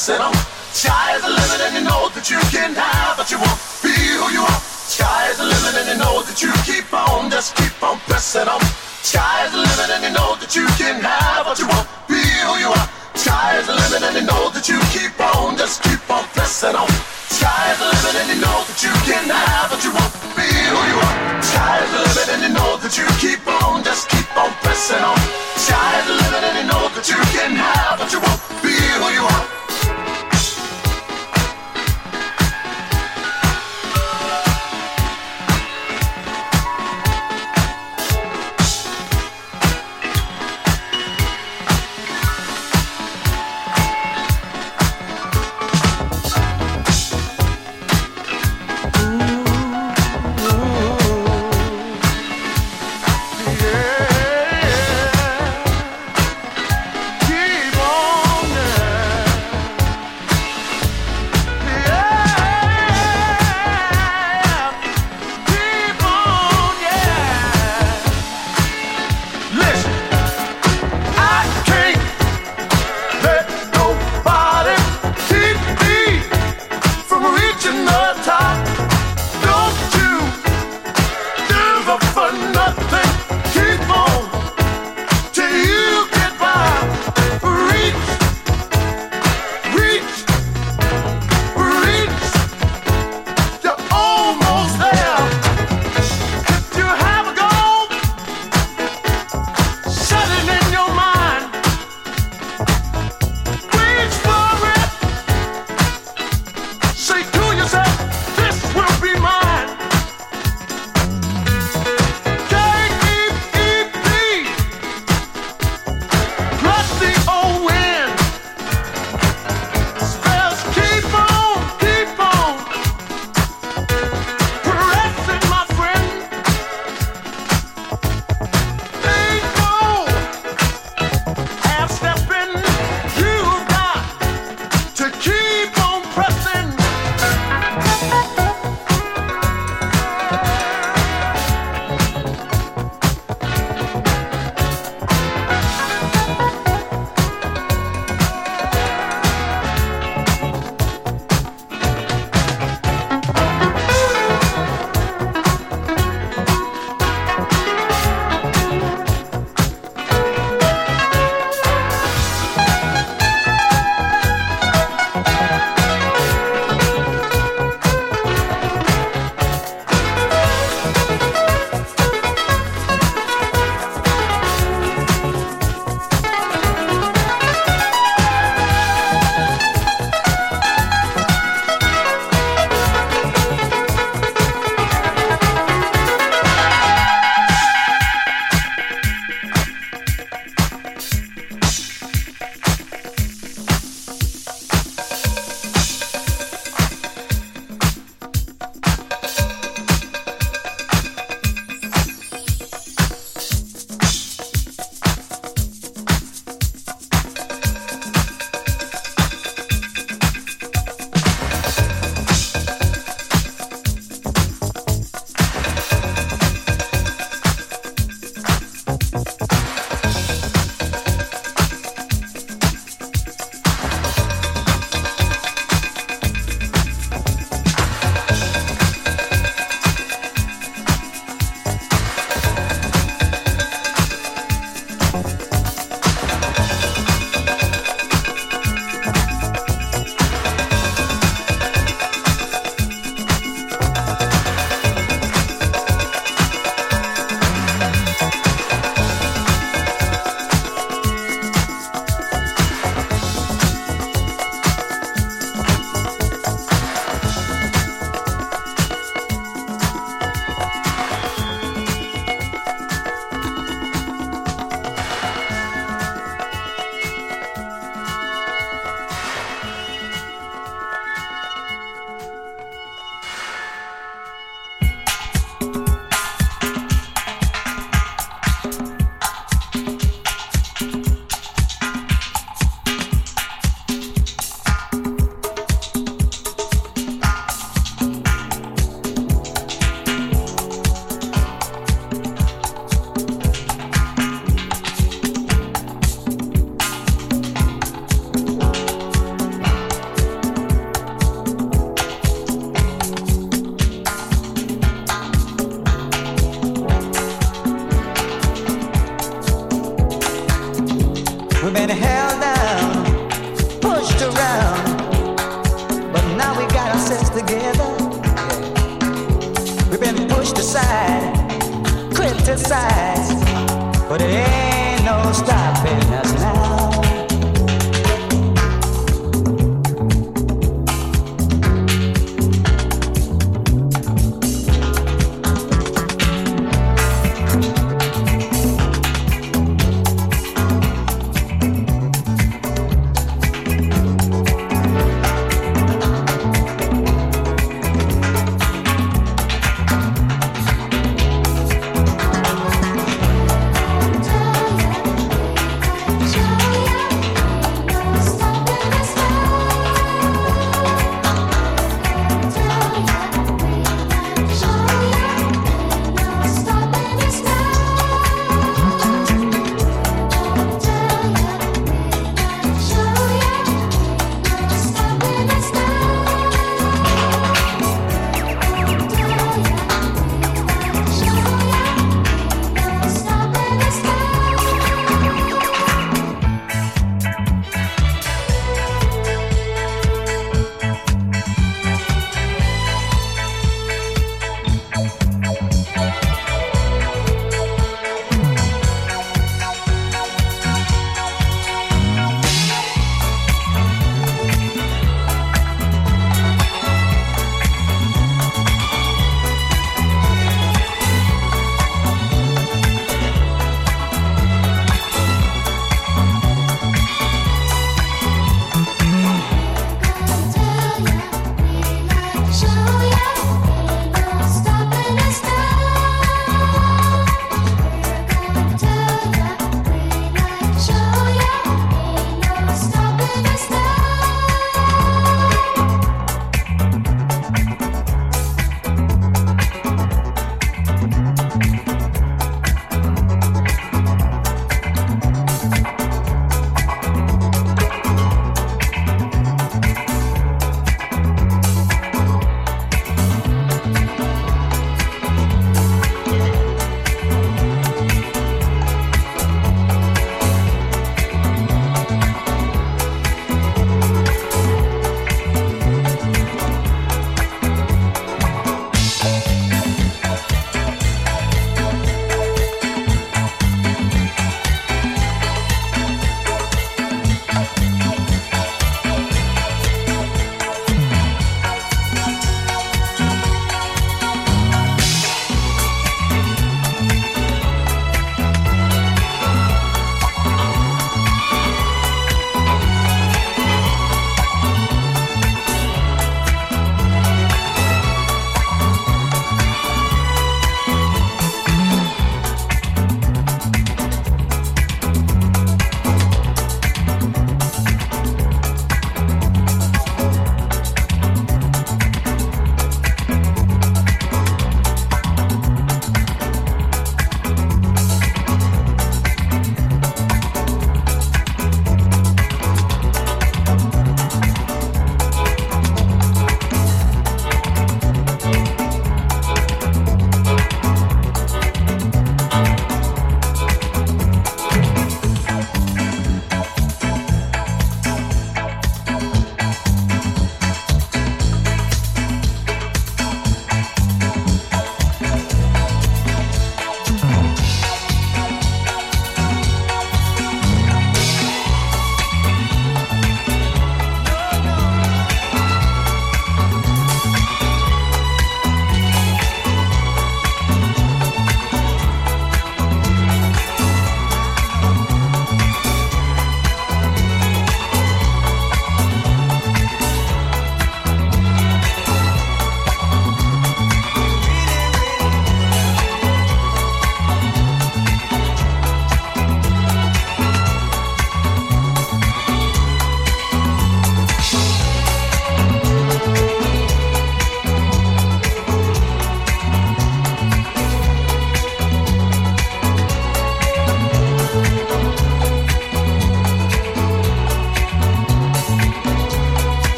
said I'm sky is the limit and you know that you can have but you won't be who you are. Sky is the limit and you know that you keep on. Just keep on pressing on. Sky is the limit and you know that you can have but you won't be who you are. Sky is the limit and you know that you keep on. Just keep on pressing on. Sky is the limit and you know that you can have but you won't be who you are. Sky is the limit and you know that you keep on. Just keep on pressing on.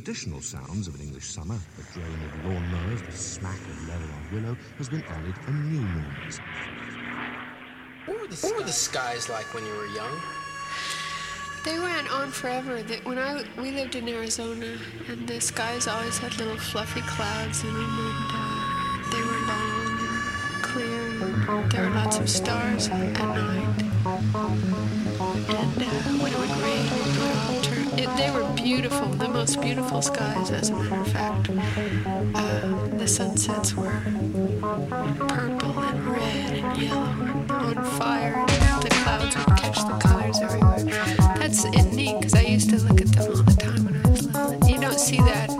traditional sounds of an English summer, the drone of lawnmowers, the smack of leather on willow, has been added a new noise. What were, the, what were the skies like when you were young? They went on forever. When I we lived in Arizona, and the skies always had little fluffy clouds in them, and uh, they were long, and clear. And there were lots of stars at night and uh, when it would rain, it would turn. It, they were beautiful, the most beautiful skies, as a matter of fact. Uh, the sunsets were purple and red and yellow and on fire, and the clouds would catch the colors everywhere. That's neat because I used to look at them all the time when I was little. You don't see that